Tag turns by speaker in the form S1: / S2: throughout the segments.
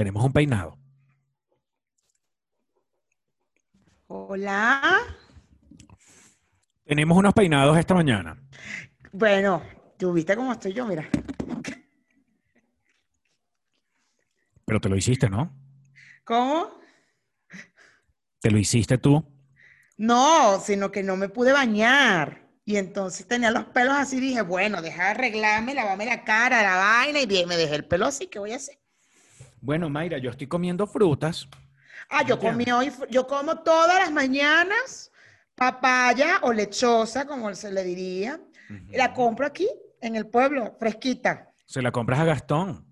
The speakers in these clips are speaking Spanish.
S1: tenemos un peinado.
S2: Hola.
S1: Tenemos unos peinados esta mañana.
S2: Bueno, tú viste cómo estoy yo, mira.
S1: Pero te lo hiciste, ¿no?
S2: ¿Cómo?
S1: ¿Te lo hiciste tú?
S2: No, sino que no me pude bañar. Y entonces tenía los pelos así, dije, bueno, deja de arreglarme, lavame la cara, la vaina, y bien, me dejé el pelo así, ¿qué voy a hacer?
S1: Bueno, Mayra, yo estoy comiendo frutas.
S2: Ah, yo comí hoy, yo como todas las mañanas papaya o lechosa, como se le diría. La compro aquí, en el pueblo, fresquita.
S1: Se la compras a Gastón.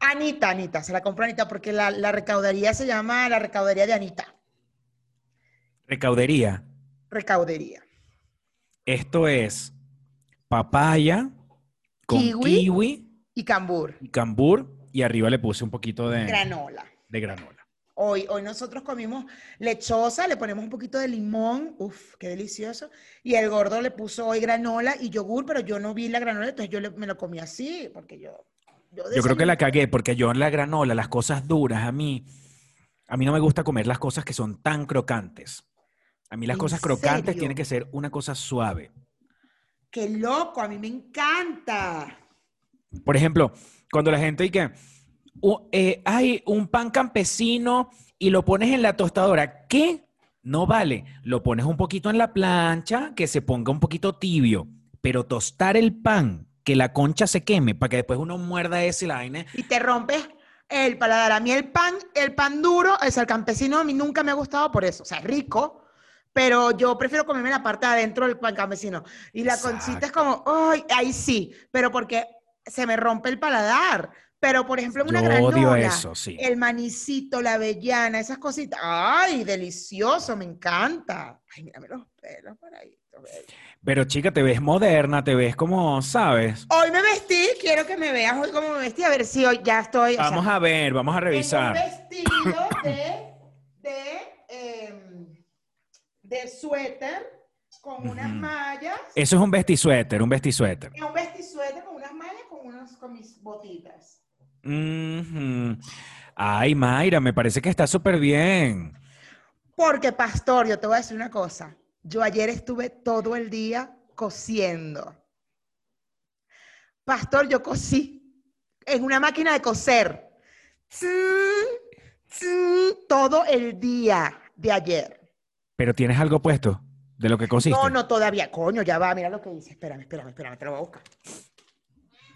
S2: Anita, Anita, se la compró Anita, porque la, la recaudería se llama la recaudería de Anita.
S1: Recaudería.
S2: Recaudería.
S1: Esto es papaya con
S2: Kiwi.
S1: kiwi,
S2: Y cambur,
S1: y cambur y arriba le puse un poquito de,
S2: granola.
S1: de granola.
S2: Hoy, hoy nosotros comimos lechosa, le ponemos un poquito de limón, uff, qué delicioso. Y el gordo le puso hoy granola y yogur, pero yo no vi la granola, entonces yo le- me lo comí así, porque yo...
S1: Yo creo que la cagué porque yo en la granola, las cosas duras, a mí, a mí no me gusta comer las cosas que son tan crocantes. A mí las
S2: ¿En
S1: cosas crocantes
S2: serio?
S1: tienen que ser una cosa suave.
S2: ¡Qué loco! A mí me encanta.
S1: Por ejemplo, cuando la gente dice, "U- eh, hay un pan campesino y lo pones en la tostadora, ¿qué? No vale. Lo pones un poquito en la plancha, que se ponga un poquito tibio, pero tostar el pan, que la concha se queme, para que después uno muerda ese y vaina.
S2: Y te rompes el paladar. A mí el pan, el pan duro, es el campesino, a mí nunca me ha gustado por eso. O sea, es rico, pero yo prefiero comerme la parte de adentro del pan campesino. Y la concita es como, ¡ay! Ahí sí, pero porque se me rompe el paladar. Pero, por ejemplo, en una
S1: Yo
S2: granola,
S1: odio eso, sí.
S2: el manicito, la avellana, esas cositas. ¡Ay, delicioso! Me encanta. Ay, mírame los pelos por ahí.
S1: Pero chica, te ves moderna, te ves como, ¿sabes?
S2: Hoy me vestí, quiero que me veas hoy cómo me vestí, a ver si hoy ya estoy. o sea,
S1: Vamos a ver, vamos a revisar.
S2: Un vestido de, de, em, de suéter con unas mallas.
S1: Eso es un vestisuéter, un vestisuéter.
S2: Es un vestisuéter con, mis botitas.
S1: Ay, Mayra, me parece que está súper bien.
S2: Porque, pastor, yo te voy a decir una cosa. Yo ayer estuve todo el día cosiendo. Pastor, yo cosí en una máquina de coser. Todo el día de ayer.
S1: Pero tienes algo puesto de lo que cosiste.
S2: No, no, todavía. Coño, ya va. Mira lo que dice. Espérame, espérame, espérame. Te lo voy a buscar.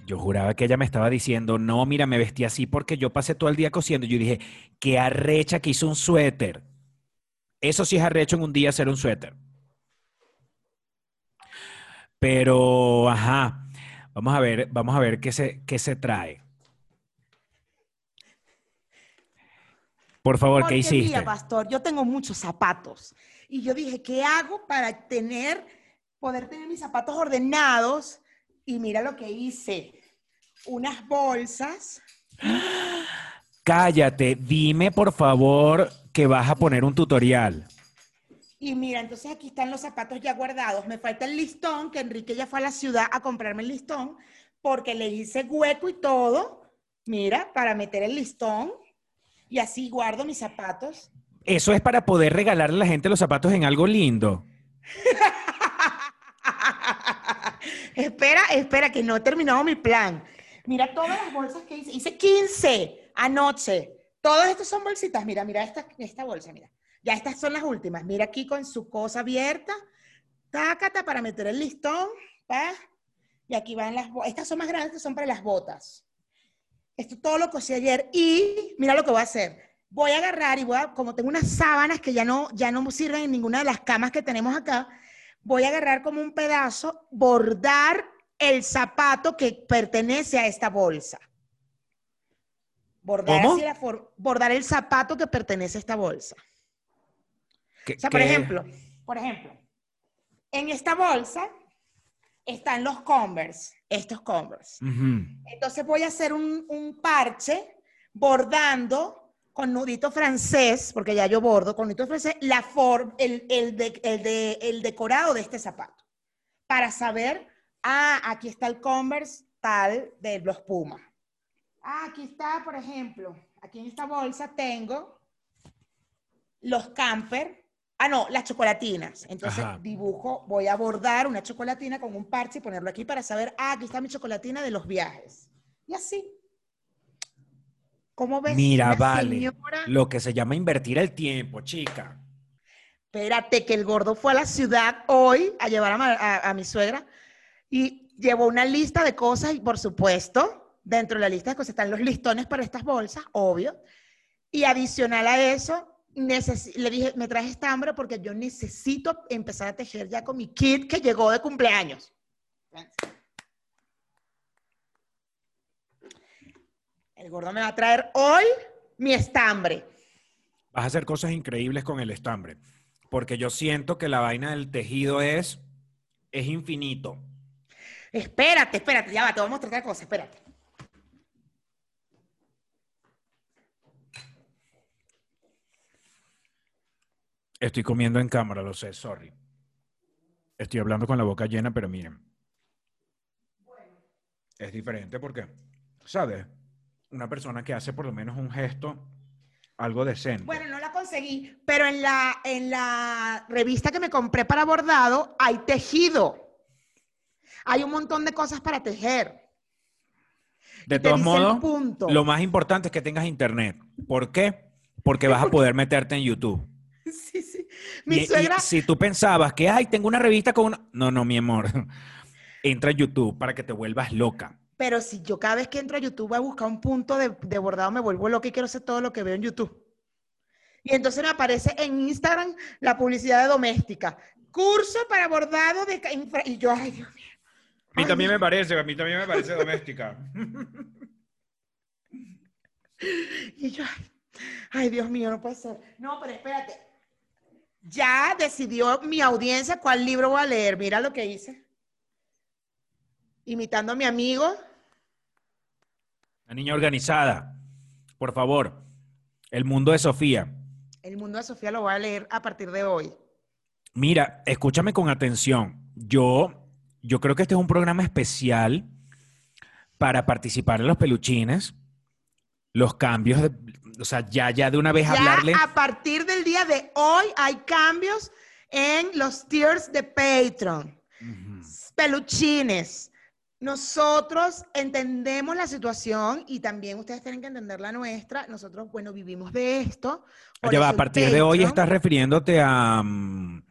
S1: Yo juraba que ella me estaba diciendo, no, mira, me vestí así porque yo pasé todo el día cosiendo. Yo dije, qué arrecha que hizo un suéter. Eso sí es arrecho en un día hacer un suéter. Pero, ajá, vamos a ver, vamos a ver qué se, qué se trae. Por favor, ¿qué
S2: Porque,
S1: hiciste?
S2: Mira, pastor, yo tengo muchos zapatos. Y yo dije, ¿qué hago para tener, poder tener mis zapatos ordenados? Y mira lo que hice. Unas bolsas.
S1: Cállate, dime por favor que vas a poner un tutorial.
S2: Y mira, entonces aquí están los zapatos ya guardados. Me falta el listón, que Enrique ya fue a la ciudad a comprarme el listón, porque le hice hueco y todo. Mira, para meter el listón. Y así guardo mis zapatos.
S1: Eso es para poder regalarle a la gente los zapatos en algo lindo.
S2: espera, espera, que no he terminado mi plan. Mira todas las bolsas que hice. Hice 15 anoche. Todas estas son bolsitas. Mira, mira esta, esta bolsa, mira. Ya estas son las últimas. Mira aquí con su cosa abierta. Tácata para meter el listón. ¿va? Y aquí van las Estas son más grandes, estas son para las botas. Esto todo lo cosí ayer. Y mira lo que voy a hacer. Voy a agarrar y voy a, como tengo unas sábanas que ya no, ya no sirven en ninguna de las camas que tenemos acá, voy a agarrar como un pedazo, bordar el zapato que pertenece a esta bolsa. Bordar,
S1: ¿Cómo?
S2: así la for- bordar el zapato que pertenece a esta bolsa.
S1: ¿Qué-
S2: O sea, por
S1: qué-
S2: ejemplo, por ejemplo, en esta bolsa están los Converse, estos Converse. Entonces voy a hacer un, un parche bordando con nudito francés, porque ya yo bordo con nudito francés, la forma, el, el, de- el de- el decorado de este zapato. Para saber, ah, aquí está el Converse tal de los Pumas. Ah, aquí está, por ejemplo, aquí en esta bolsa tengo los camper. Ah, no, las chocolatinas. Entonces
S1: Ajá.
S2: dibujo, voy a bordar una chocolatina con un parche y ponerlo aquí para saber, ah, aquí está mi chocolatina de los viajes. Y así. ¿Cómo ves?
S1: Mira, vale.
S2: señora-
S1: Lo que se llama invertir el tiempo, chica.
S2: Espérate, que el gordo fue a la ciudad hoy a llevar a- a mi suegra y llevó una lista de cosas y por supuesto, dentro de la lista de cosas están los listones para estas bolsas, obvio. Y adicional a eso, le dije, me traje estambre porque yo necesito empezar a tejer ya con mi kit que llegó de cumpleaños. El gordo me va a traer hoy mi estambre.
S1: Vas a hacer cosas increíbles con el estambre. Porque yo siento que la vaina del tejido es, es infinito.
S2: Espérate, espérate, ya va, te voy a mostrar otra cosa, espérate.
S1: Estoy comiendo en cámara, lo sé, sorry. Estoy hablando con la boca llena, pero miren. Es diferente porque, ¿sabes? Una persona que hace por lo menos un gesto, algo decente.
S2: Bueno, no la conseguí, pero en la, en la revista que me compré para bordado hay tejido. Hay un montón de cosas para tejer.
S1: de todos modos, lo más importante es que tengas internet. ¿Por qué? Porque vas a poder meterte en YouTube.
S2: Sí, sí. Mi
S1: y
S2: suegra,
S1: si tú pensabas que, ay, tengo una revista con una... No, no, mi amor. Entra a YouTube para que te vuelvas loca.
S2: pero si yo cada vez que entro a YouTube a buscar un punto de, de bordado me vuelvo loca y quiero hacer todo lo que veo en YouTube. Y entonces me aparece en Instagram la publicidad de doméstica. Curso para bordado de... Y yo, ay, Dios mío.
S1: A mí también me parece, a mí también me parece doméstica.
S2: Y yo, ay, Dios mío, no puede ser. No, pero espérate. Ya decidió mi audiencia cuál libro voy a leer. Mira lo que hice. Imitando a mi amigo.
S1: La niña organizada. Por favor. El mundo de Sofía.
S2: El mundo de Sofía lo voy a leer a partir de hoy.
S1: Mira, escúchame con atención. Yo, yo creo que este es un programa especial para participar en los peluchines. Los cambios, de- o sea, ya, ya de una vez
S2: Ya
S1: hablarle.
S2: a partir del día de hoy hay cambios en los tiers de Patreon. Peluchines. Nosotros entendemos la situación y también ustedes tienen que entender la nuestra. Nosotros, bueno, vivimos de esto.
S1: Ya va, a partir de hoy estás refiriéndote a, mm,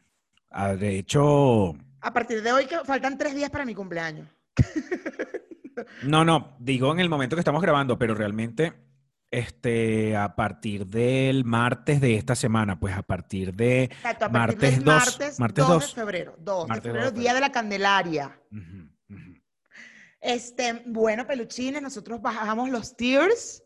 S1: a, de hecho,
S2: A partir de hoy que faltan tres días para mi cumpleaños.
S1: no, no, digo en el momento que estamos grabando, pero realmente, este, a partir del martes de esta semana, pues a partir de,
S2: Exacto, a partir
S1: Martes
S2: del
S1: dos,
S2: martes,
S1: martes
S2: 2 de febrero. 2
S1: Martes
S2: de febrero, día de la Candelaria. Este, bueno, peluchines, nosotros bajamos los tiers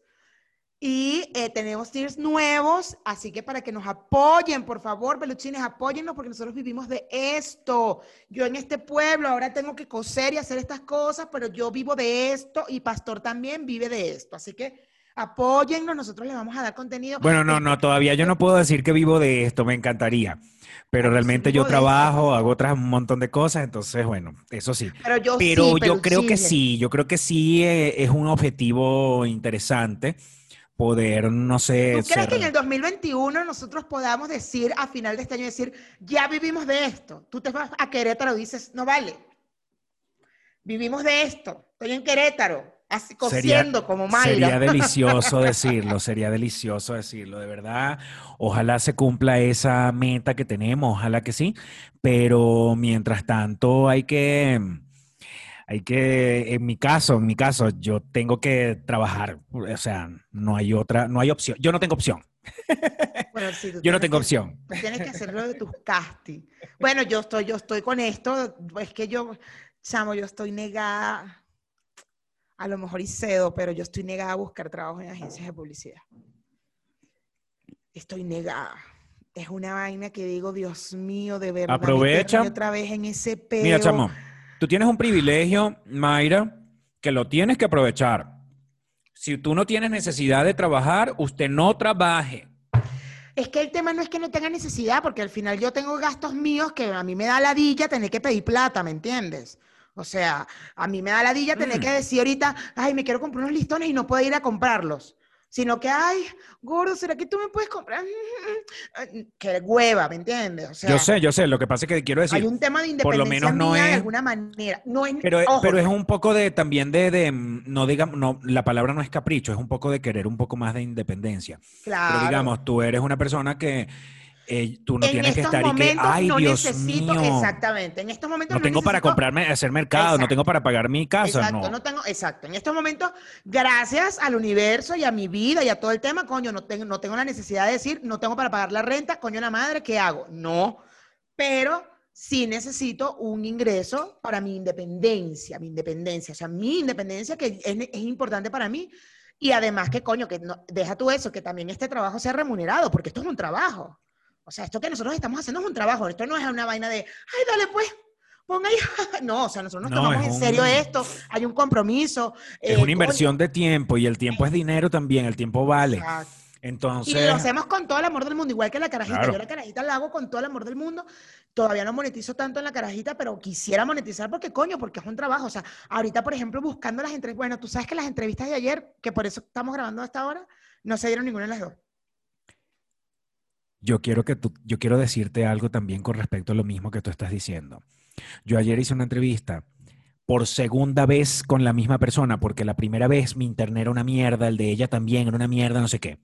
S2: y eh, tenemos tiers nuevos, así que para que nos apoyen, por favor, peluchines, apóyennos porque nosotros vivimos de esto. Yo en este pueblo ahora tengo que coser y hacer estas cosas, pero yo vivo de esto y Pastor también vive de esto, así que apóyennos, nosotros les vamos a dar contenido.
S1: Bueno, no, no, todavía yo no puedo decir que vivo de esto, me encantaría. Pero
S2: sí,
S1: realmente yo trabajo, hago otras un montón de cosas, entonces, bueno, eso sí.
S2: Pero yo
S1: Pero
S2: sí,
S1: yo creo que sí, yo creo que sí eh, es un objetivo interesante poder, no sé,
S2: ¿Tú crees
S1: ser-
S2: que en el 2021 nosotros podamos decir, a final de este año, decir, ya vivimos de esto? Tú te vas a Querétaro y dices, no vale. Vivimos de esto. Estoy en Querétaro, así
S1: Sería-
S2: cosiendo como Mayra.
S1: Sería delicioso decirlo, sería delicioso decirlo, de verdad. Ojalá se cumpla esa meta que tenemos, ojalá que sí, pero mientras tanto hay que, hay que, en mi caso, en mi caso, yo tengo que trabajar, o sea, no hay otra, no hay opción, yo no tengo opción,
S2: Bueno, sí,
S1: yo no tengo
S2: que-
S1: opción.
S2: Tienes que hacerlo de tus castings. Bueno, yo estoy, yo estoy con esto. Es que yo, chamo, yo estoy negada. A lo mejor y cedo, pero yo estoy negada a buscar trabajo en agencias de publicidad. Estoy negada. Es una vaina que digo, Dios mío, de verdad.
S1: Aprovecha.
S2: otra vez en ese peo.
S1: Mira, chamo, tú tienes un privilegio, Mayra, que lo tienes que aprovechar. Si tú no tienes necesidad de trabajar, usted no trabaje.
S2: Es que el tema no es que no tenga necesidad, porque al final yo tengo gastos míos que a mí me da ladilla tener que pedir plata, ¿me entiendes? O sea, a mí me da ladilla tener
S1: Mm.
S2: que decir ahorita, ay, me quiero comprar unos listones y no puedo ir a comprarlos. Sino que, ay, gordo, ¿será que tú me puedes comprar? Qué hueva, ¿me entiendes? O sea,
S1: yo sé, yo sé, lo que pasa es que quiero decir...
S2: hay un tema de
S1: por
S2: independencia
S1: lo menos no
S2: mía de
S1: es-
S2: alguna manera. No es,
S1: Pero,
S2: ojo,
S1: pero es un poco de también de, de, mm, no digamos, no, la palabra no es capricho, es un poco de querer un poco más de independencia.
S2: claro.
S1: Pero digamos, tú eres una persona que eh, tú no
S2: en
S1: tienes que estar y que, ay,
S2: no
S1: Dios
S2: necesito,
S1: mío,
S2: exactamente, en estos momentos
S1: no tengo para comprarme, hacer mercado, no tengo para pagar mi casa,
S2: Exacto,
S1: no.
S2: no tengo, exacto. En estos momentos, gracias al universo y a mi vida y a todo el tema, coño, no tengo, no tengo la necesidad de decir, no tengo para pagar la renta, coño la madre, ¿qué hago? No, pero sí necesito un ingreso para mi independencia, mi independencia, o sea, mi independencia que es, es importante para mí. Y además que, coño, que no, deja tú eso, que también este trabajo sea remunerado, porque esto es un trabajo. O sea, esto que nosotros estamos haciendo es un trabajo, esto no es una vaina de, ay, dale pues, ponga ahí. No, o sea, nosotros nos
S1: No,
S2: tomamos en serio esto, hay un compromiso.
S1: Es
S2: eh,
S1: una
S2: coño,
S1: inversión de tiempo y el tiempo es dinero también, el tiempo vale.
S2: exacto. Y
S1: Entonces,
S2: lo hacemos con todo el amor del mundo, igual que la carajita.
S1: Claro.
S2: Yo la carajita la hago con todo el amor del mundo. Todavía no monetizo tanto en la carajita, pero quisiera monetizar porque, coño, porque es un trabajo. O sea, ahorita, por ejemplo, buscando las entrevistas. Bueno, tú sabes que las entrevistas de ayer, que por eso estamos grabando hasta ahora, no se dieron ninguna de las dos.
S1: Yo quiero que tú, yo quiero decirte algo también con respecto a lo mismo que tú estás diciendo. Yo ayer hice una entrevista por segunda vez con la misma persona, porque la primera vez mi internet era una mierda, el de ella también era una mierda, no sé qué.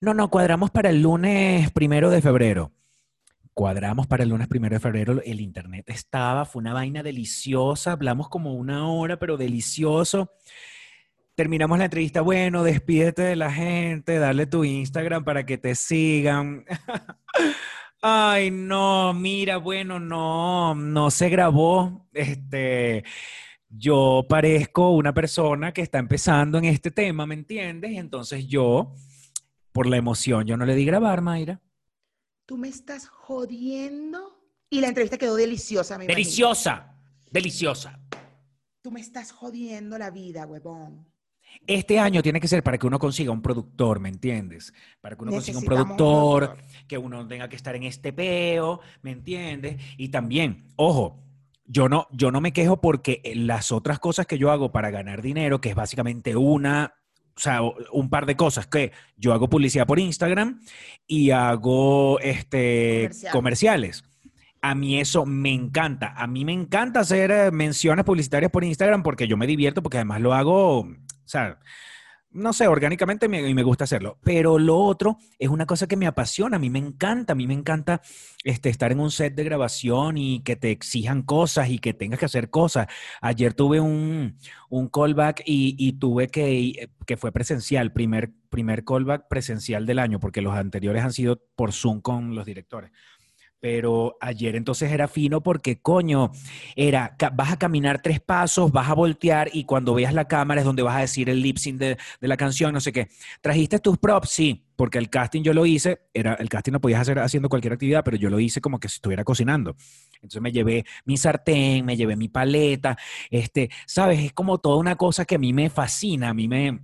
S1: No, no, cuadramos para el lunes primero de febrero. Cuadramos para el lunes primero de febrero, el internet estaba, fue una vaina deliciosa, hablamos como una hora, pero delicioso. Terminamos la entrevista, bueno, despídete de la gente, dale tu Instagram para que te sigan. Ay, no, mira, bueno, no, no se grabó. Este, yo parezco una persona que está empezando en este tema, ¿me entiendes? Y entonces yo, por la emoción, yo no le di grabar, Mayra.
S2: Tú me estás jodiendo. Y la entrevista quedó deliciosa, me imagino.
S1: Deliciosa, deliciosa.
S2: Tú me estás jodiendo la vida, huevón.
S1: Este año tiene que ser para que uno consiga un productor, ¿me entiendes? Para que uno consiga un productor, que uno tenga que estar en este peo, ¿me entiendes? Y también, ojo, yo no, yo no me quejo porque las otras cosas que yo hago para ganar dinero, que es básicamente una, o sea, un par de cosas, que yo hago publicidad por Instagram y hago este,
S2: Comercial.
S1: comerciales. A mí eso me encanta. A mí me encanta hacer eh, menciones publicitarias por Instagram porque yo me divierto, porque además lo hago, o sea, no sé, orgánicamente me, y me gusta hacerlo. Pero lo otro es una cosa que me apasiona, a mí me encanta, a mí me encanta este, estar en un set de grabación y que te exijan cosas y que tengas que hacer cosas. Ayer tuve un, un callback y, y tuve que, que fue presencial, primer, primer callback presencial del año, porque los anteriores han sido por Zoom con los directores. Pero ayer entonces era fino porque, coño, era, vas a caminar tres pasos, vas a voltear y cuando veas la cámara es donde vas a decir el lip sync de, de la canción, no sé qué. ¿Trajiste tus props? Sí, porque el casting yo lo hice, era, el casting lo podías hacer haciendo cualquier actividad, pero yo lo hice como que si estuviera cocinando. Entonces me llevé mi sartén, me llevé mi paleta, este, sabes, es como toda una cosa que a mí me fascina, a mí me,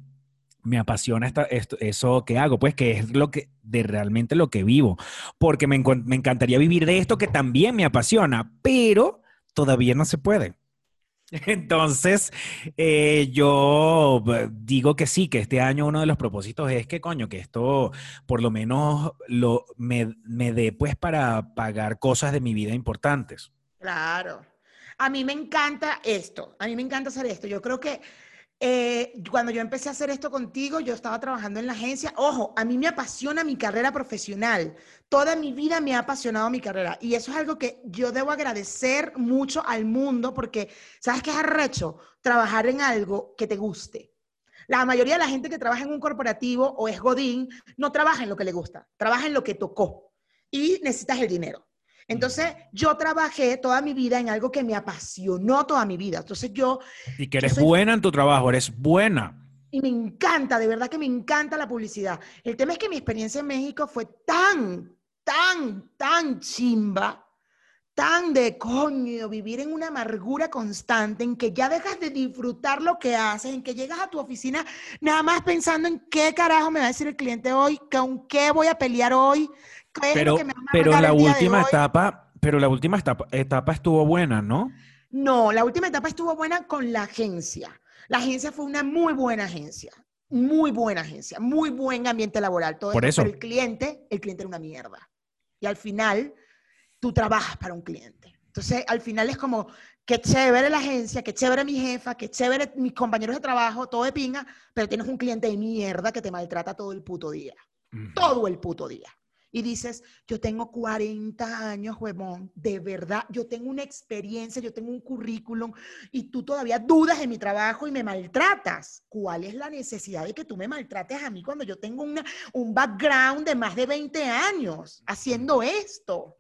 S1: me apasiona esta- esto- eso que hago, pues que es lo que, de realmente lo que vivo, porque me, me encantaría vivir de esto que también me apasiona, pero todavía no se puede. Entonces, eh, yo eh, digo que sí, que este año uno de los propósitos es que, coño, que esto por lo menos lo, me, me dé pues para pagar cosas de mi vida importantes.
S2: Claro. A mí me encanta esto, a mí me encanta hacer esto. Yo creo que eh, cuando yo empecé a hacer esto contigo, yo estaba trabajando en la agencia. Ojo, a mí me apasiona mi carrera profesional. Toda mi vida me ha apasionado mi carrera. Y eso es algo que yo debo agradecer mucho al mundo porque, ¿sabes qué es arrecho? Trabajar en algo que te guste. La mayoría de la gente que trabaja en un corporativo o es Godín no trabaja en lo que le gusta, trabaja en lo que tocó y necesitas el dinero. Entonces, yo trabajé toda mi vida en algo que me apasionó toda mi vida. Entonces, yo,
S1: Y que eres
S2: soy-
S1: buena en tu trabajo, eres buena.
S2: y me encanta, de verdad que me encanta la publicidad. El tema es que mi experiencia en México fue tan, tan, tan chimba, tan de coño, vivir en una amargura constante, en que ya dejas de disfrutar lo que haces, en que llegas a tu oficina nada más pensando en qué carajo me va a decir el cliente hoy, con qué voy a pelear hoy,
S1: Pero, pero la última etapa, pero la última etapa, etapa estuvo buena, ¿no?
S2: No, la última etapa estuvo buena con la agencia. La agencia fue una muy buena agencia. muy buena agencia, muy buen ambiente laboral, todo
S1: Por eso.
S2: pero el cliente, el cliente era una mierda. Y al final, tú trabajas para un cliente. Entonces, al final es como, qué chévere la agencia, qué chévere mi jefa, qué chévere mis compañeros de trabajo, todo de pinga, pero tienes un cliente de mierda que te maltrata todo el puto día
S1: Ujú.
S2: todo el puto día. Y dices, yo tengo 40 años, huevón, de verdad, yo tengo una experiencia, yo tengo un currículum y tú todavía dudas de mi trabajo y me maltratas. ¿Cuál es la necesidad de que tú me maltrates a mí cuando yo tengo una- un background de más de 20 años haciendo esto?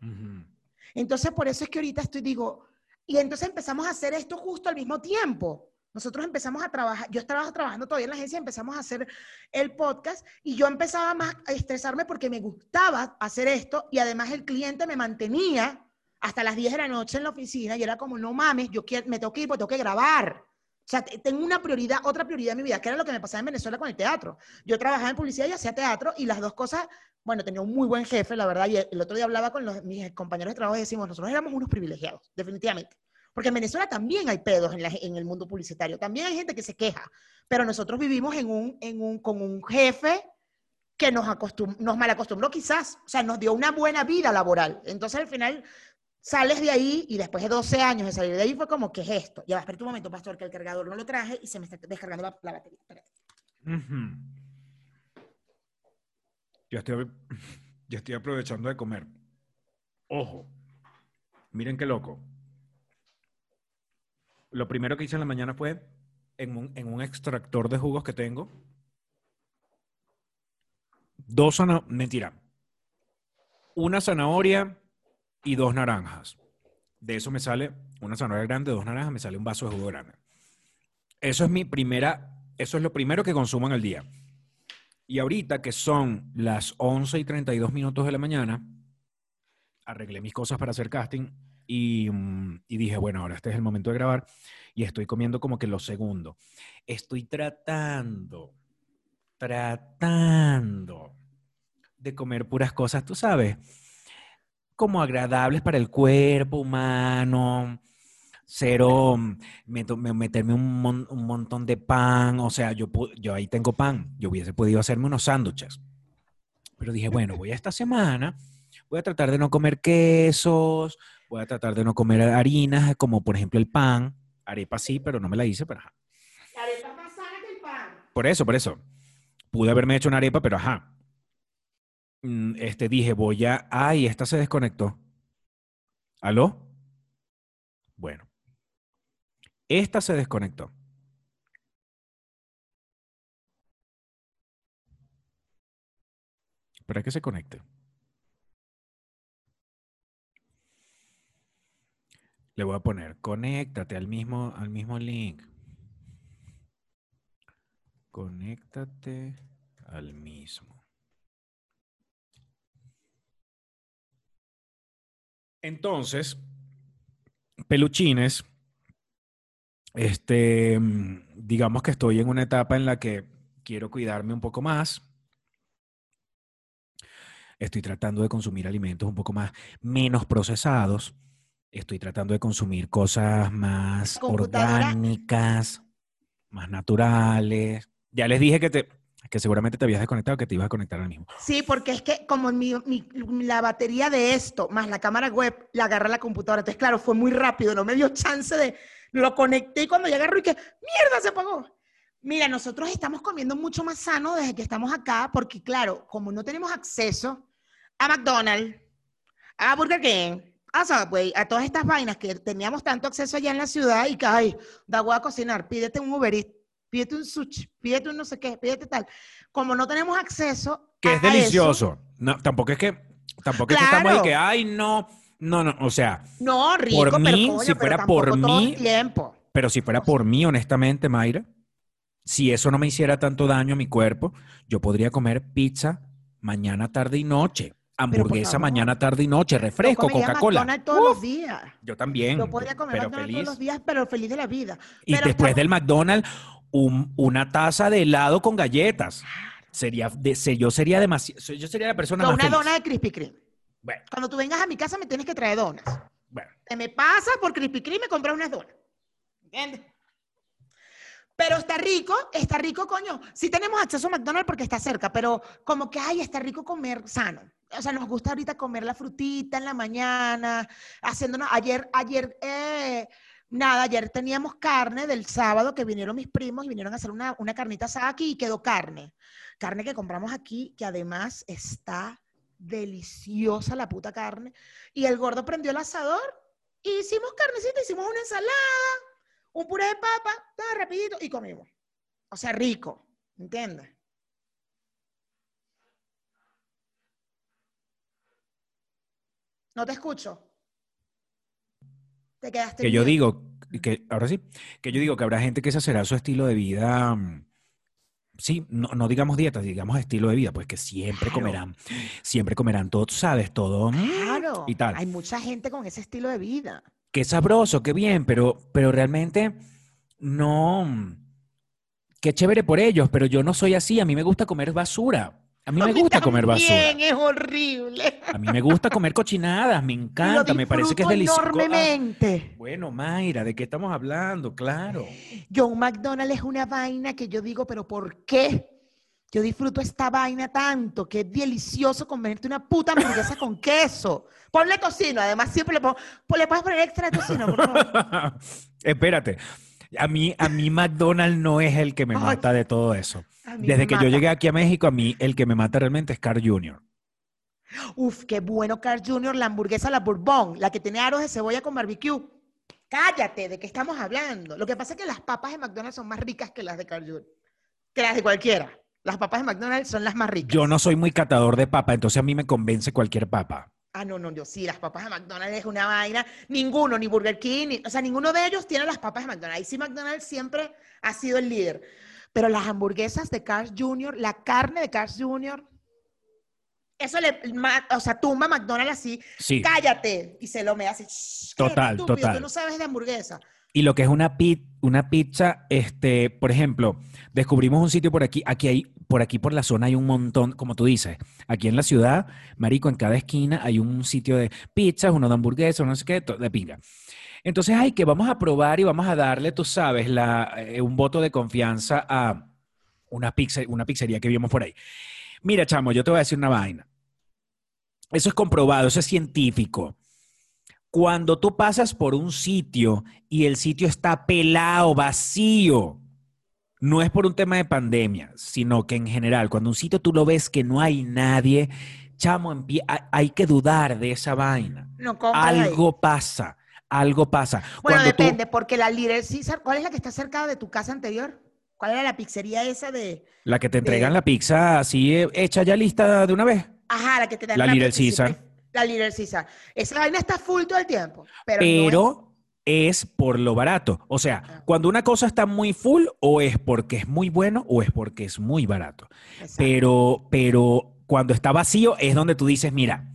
S2: Entonces, por eso es que ahorita estoy, digo, y entonces empezamos a hacer esto justo al mismo tiempo. Nosotros empezamos a trabajar, yo estaba trabajando todavía en la agencia, empezamos a hacer el podcast y yo empezaba más a estresarme porque me gustaba hacer esto y además el cliente me mantenía hasta las 10 de la noche en la oficina y era como, no mames, yo quiero, me tengo que ir porque tengo que grabar. O sea, te- tengo una prioridad, otra prioridad en mi vida, que era lo que me pasaba en Venezuela con el teatro. Yo trabajaba en publicidad y hacía teatro y las dos cosas, bueno, tenía un muy buen jefe, la verdad, y el otro día hablaba con los- mis compañeros de trabajo y decimos, nosotros éramos unos privilegiados, definitivamente. Porque en Venezuela también hay pedos en, el mundo publicitario, también hay gente que se queja, pero nosotros vivimos con un jefe que nos, acostum nos malacostumbró quizás, o sea, nos dio una buena vida laboral. Entonces al final sales de ahí y después de 12 años de salir de ahí fue como, ¿qué es esto? Ya espera un momento, pastor, que el cargador no lo traje y se me está descargando la, batería. Espérate.
S1: Yo estoy, yo estoy aprovechando de comer. Ojo, miren qué loco. Lo primero que hice en la mañana fue en un, extractor de jugos que tengo. Dos zanahorias, mentira. Una zanahoria y dos naranjas. De eso me sale una zanahoria grande, dos naranjas, me sale un vaso de jugo grande. Eso es mi primera, eso es lo primero que consumo en el día. Y ahorita que son las 11 y 32 minutos de la mañana, arreglé mis cosas para hacer casting y, mm, y dije, bueno, ahora este es el momento de grabar y estoy comiendo como que lo segundo. Estoy tratando, tratando de comer puras cosas, tú sabes, como agradables para el cuerpo humano, cero, mm, meterme un, mon- un montón de pan, o sea, yo, yo ahí tengo pan, yo hubiese podido hacerme unos sándwiches, pero dije, bueno, voy a esta semana, voy a tratar de no comer quesos, voy a tratar de no comer harinas, como por ejemplo el pan, arepa sí, pero no me la hice, pero ajá.
S2: La arepa más sana que el pan.
S1: Por eso, por eso. Pude haberme hecho una arepa, pero ajá. Mm, Este dije, voy a. Ay, esta se desconectó. ¿Aló? Bueno. Esta se desconectó. Espera que se conecte. Le voy a poner, conéctate al mismo, al mismo link. Conéctate al mismo. Entonces, peluchines, este, mm, digamos que estoy en una etapa en la que quiero cuidarme un poco más. Estoy tratando de consumir alimentos un poco más menos procesados. Estoy tratando de consumir cosas más orgánicas, más naturales. Ya les dije que te, que seguramente te habías desconectado, que te ibas a conectar al mismo.
S2: Sí, porque es que como mi, mi- la batería de esto, más la cámara web, la agarra la computadora. Entonces, claro, fue muy rápido, no me dio chance de... Lo conecté y cuando ya agarró y que, ¡mierda, se apagó! Mira, nosotros estamos comiendo mucho más sano desde que estamos acá, porque claro, como no tenemos acceso a McDonald's, a Burger King, a Subway, a todas estas vainas que teníamos tanto acceso allá en la ciudad y que, ay, da hueá a cocinar, pídete un Uber Eats, pídete un sushi, pídete un no sé qué, pídete tal. Como no tenemos acceso
S1: Que es
S2: eso,
S1: delicioso. No, tampoco es que, tampoco es que estamos ahí que, ay, no, no, no, o sea,
S2: No, rico,
S1: Por
S2: pero
S1: mí,
S2: coño,
S1: si
S2: pero
S1: fuera por
S2: todo el
S1: mí,
S2: tiempo.
S1: pero si fuera por mí, honestamente, Mayra, si eso no me hiciera tanto daño a mi cuerpo, yo podría comer pizza mañana, tarde y noche, hamburguesa mañana, tarde y noche,
S2: Yo
S1: refresco, Coca-Cola.
S2: McDonald's todos los días.
S1: Yo también,
S2: Yo podría comer
S1: pero
S2: McDonald's
S1: feliz.
S2: todos los días, pero feliz de la vida.
S1: Y
S2: Pero
S1: después
S2: estamos-
S1: del McDonald's, un- una taza de helado con galletas. Sería, de- se- yo sería demasiado, yo sería la persona
S2: No,
S1: más
S2: una
S1: feliz.
S2: dona de Krispy Kreme.
S1: Bueno,
S2: Cuando tú vengas a mi casa me tienes que traer donas.
S1: bueno.
S2: Te me pasas por Krispy Kreme y me compras unas donas. ¿Entiendes? Pero está rico, está rico, coño. Sí tenemos acceso a McDonald's porque está cerca, pero como que, ay, está rico comer sano. O sea, nos gusta ahorita comer la frutita en la mañana, haciéndonos, ayer, ayer, eh, nada, ayer teníamos carne del sábado que vinieron mis primos y vinieron a hacer una, una carnita asada aquí y quedó carne. Carne que compramos aquí, que además está deliciosa la puta carne. Y el gordo prendió el asador hicimos carnecita, hicimos una ensalada, un puré de papa, todo rapidito y comimos. O sea, rico, ¿entiendes? No te escucho. Te quedaste
S1: Que yo digo, que ahora sí, que yo digo que habrá gente que ese será su estilo de vida. mm, Sí, no, no digamos dieta, digamos estilo de vida, pues que siempre
S2: Claro.
S1: comerán, siempre comerán todo, sabes, todo. mm,
S2: Claro.
S1: y tal.
S2: Hay mucha gente con ese estilo de vida.
S1: Qué sabroso, qué bien, pero, pero realmente no. mm, Qué chévere por ellos, pero yo no soy así. A mí me gusta comer basura. A mí me gusta comer basura.
S2: También es horrible.
S1: A mí me gusta comer cochinadas, me encanta, me parece que es delicioso. Ah,
S2: enormemente.
S1: Bueno, Mayra, ¿de qué estamos hablando? Claro.
S2: John McDonald es una vaina que yo digo, pero ¿por qué? Yo disfruto esta vaina tanto, que es delicioso comerte una puta hamburguesa con queso. Ponle tocino, además siempre le pongo, pues le puedes poner extra de tocino, por favor.
S1: Espérate. A mí, a mí McDonald's no es el que me mata de todo eso. Desde que yo llegué aquí a México, a mí el que me mata realmente es Carl Jr.
S2: Uf, qué bueno Carl Jr., la hamburguesa, la bourbon, la que tiene aros de cebolla con barbecue. Cállate, ¿de qué estamos hablando? Lo que pasa es que las papas de McDonald's son más ricas que las de Carl Jr., que las de cualquiera. Las papas de McDonald's son las más ricas.
S1: Yo no soy muy catador de papa, entonces a mí me convence cualquier papa.
S2: Ah, no, no, yo sí, las papas de McDonald's es una vaina. Ninguno, ni Burger King, ni- o sea, ninguno de ellos tiene las papas de McDonald's. Ahí sí McDonald's siempre ha sido el líder. Pero las hamburguesas de Carl's Jr., la carne de Carl's Jr., eso le, o sea, tumba a McDonald's así,
S1: Sí.
S2: cállate, y se lo me hace. "Shh, cállate,
S1: Total,
S2: estúpido,
S1: total.
S2: Tú no sabes de hamburguesa.
S1: Y lo que es una, pi- una pizza, este, por ejemplo, descubrimos un sitio por aquí, aquí hay, por aquí por la zona hay un montón, como tú dices, aquí en la ciudad, marico, en cada esquina hay un sitio de pizzas, uno de hamburguesas, no sé qué, de pinga. Entonces, ay, que vamos a probar y vamos a darle, tú sabes, eh, un voto de confianza a una, pizza, una pizzería que vimos por ahí. Mira, chamo, yo te voy a decir una vaina. Eso es comprobado, eso es científico. Cuando tú pasas por un sitio y el sitio está pelado, vacío, no es por un tema de pandemia, sino que en general, cuando un sitio tú lo ves que no hay nadie, chamo, hay- que dudar de esa vaina.
S2: No ahí.
S1: Algo pasa, algo pasa.
S2: Bueno,
S1: Cuando tú-
S2: depende, porque la Little Caesar, ¿cuál es la que está cerca de tu casa anterior? ¿Cuál era la pizzería esa de...?
S1: la que te
S2: de-
S1: entregan la pizza así eh, hecha ya lista de una vez.
S2: Ajá, la que te dan
S1: La Little
S2: pizza-
S1: Caesar.
S2: La Caesar. Esa vaina está full todo el tiempo. Pero, no es-
S1: por lo barato. O sea,
S2: Ah.
S1: cuando una cosa está muy full, o es porque es muy bueno o es porque es muy barato.
S2: Exacto.
S1: Pero, pero cuando está vacío es donde tú dices, mira,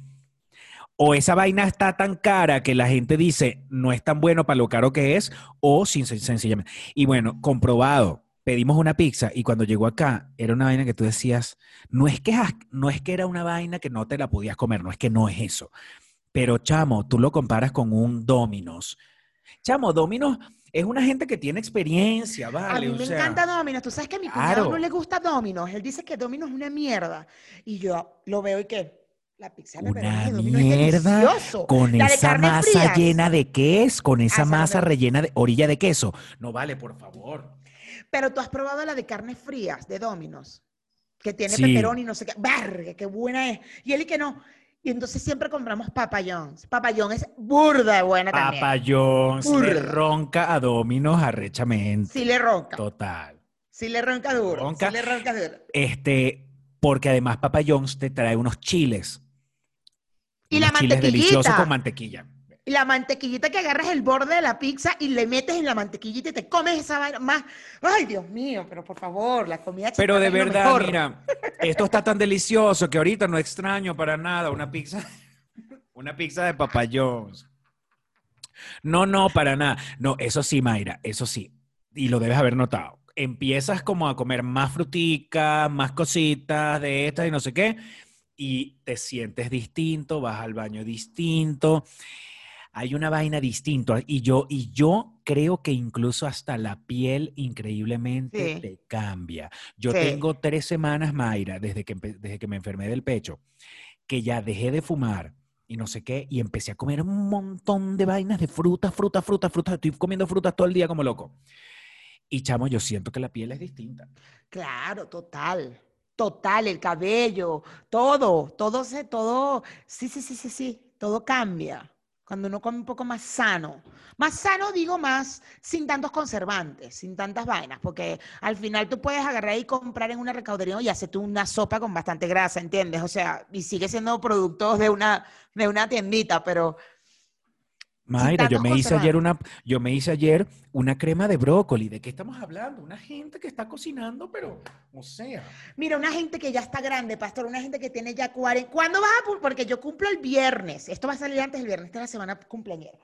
S1: o esa vaina está tan cara que la gente dice no es tan bueno para lo caro que es, o sin, sencillamente. Y bueno, comprobado. Pedimos una pizza y cuando llegó acá era una vaina que tú decías, no es que, no es que era una vaina que no te la podías comer, no es que no es eso. Pero chamo, tú lo comparas con un Domino's. Chamo, Domino's es una gente que tiene experiencia,
S2: A
S1: ¿vale?
S2: mí
S1: O
S2: me
S1: sea,
S2: encanta Domino's. Tú sabes que a mi cuñado
S1: claro.
S2: no le gusta Domino's. Él dice que Domino's es una mierda. Y yo lo veo y que la pizza de
S1: Una
S2: es
S1: mierda
S2: delicioso.
S1: Con
S2: La
S1: esa masa llena de queso, con esa masa rellena de orilla de queso. No vale, por favor.
S2: Pero tú has probado la de carnes frías de Domino's, que tiene
S1: Sí.
S2: pepperoni y no sé qué. ¡Verga, qué buena es! Y él y que no. Y entonces siempre compramos Papa John's. Papa John's es burda de buena también.
S1: Papa John's le
S2: Burda.
S1: ronca a Dominos arrechamente.
S2: Sí le ronca.
S1: Total.
S2: Sí le ronca duro.
S1: Ronca.
S2: Sí le ronca duro.
S1: Este, porque además Papa John's te trae unos chiles.
S2: Y la
S1: unos chiles deliciosos
S2: mantequillita.
S1: con mantequilla.
S2: Y la mantequillita que agarras el borde de la pizza y le metes en la mantequillita y te comes esa vaina más. Ay, Dios mío, pero por favor, la comida
S1: Pero de verdad,
S2: mejor.
S1: mira, esto está tan delicioso que ahorita no extraño para nada una pizza, una pizza de Papa John's. No, no, para nada. No, eso sí, Mayra, eso sí. Y lo debes haber notado. Empiezas como a comer más frutica, más cositas de estas y no sé qué, y te sientes distinto, vas al baño distinto. Hay una vaina distinta y yo, y yo creo que incluso hasta la piel increíblemente
S2: Sí.
S1: te cambia. Yo
S2: Sí.
S1: tengo tres semanas, Mayra, desde que, desde que me enfermé del pecho, que ya dejé de fumar y no sé qué, y empecé a comer un montón de vainas de frutas, frutas, frutas, frutas. Estoy comiendo frutas todo el día como loco. Y chamo, yo siento que la piel es distinta.
S2: Claro, total. Total, el cabello, todo, todo se, todo, sí, sí, sí, sí, sí, todo cambia. Cuando uno come un poco más sano. Más sano, digo más, sin tantos conservantes, sin tantas vainas, porque al final tú puedes agarrar y comprar en una recaudería y hacerte una sopa con bastante grasa, ¿entiendes? O sea, y sigue siendo productos de una, de una tiendita, pero
S1: Mayra, yo me hice ayer una, yo me hice ayer una crema de brócoli. ¿De qué estamos hablando? Una gente que está cocinando, pero, o sea.
S2: Mira, una gente que ya está grande, pastor, una gente que tiene ya 40. ¿Cuándo vas a.? Porque yo cumplo el viernes. Esto va a salir antes del viernes, esta es la semana cumpleañera.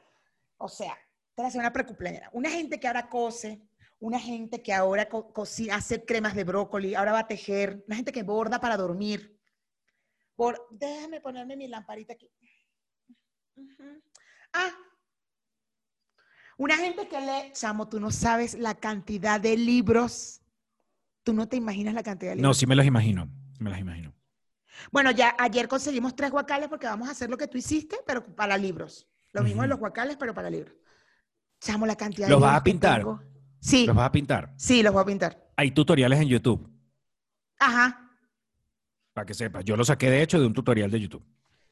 S2: O sea, esta es la semana precumpleañera. Una gente que ahora cose, una gente que ahora co- cocina, hace cremas de brócoli, ahora va a tejer, una gente que borda para dormir. Por, déjame ponerme mi lamparita aquí. Ujú. Ah. Una gente que lee, chamo, tú no sabes la cantidad de libros. Tú no te imaginas la cantidad de libros.
S1: No, sí me los imagino. Me los imagino.
S2: Bueno, ya ayer conseguimos tres guacales porque vamos a hacer lo que tú hiciste, pero para libros. Lo mismo
S1: Ujú.
S2: los guacales, pero para libros. Chamo, la cantidad
S1: ¿Los
S2: de
S1: vas a pintar?
S2: tengo. Sí,
S1: ¿Los vas a pintar?
S2: sí, los voy a pintar.
S1: Hay tutoriales en YouTube,
S2: Ajá,
S1: para que sepas. Yo lo saqué, de hecho, de un tutorial de YouTube.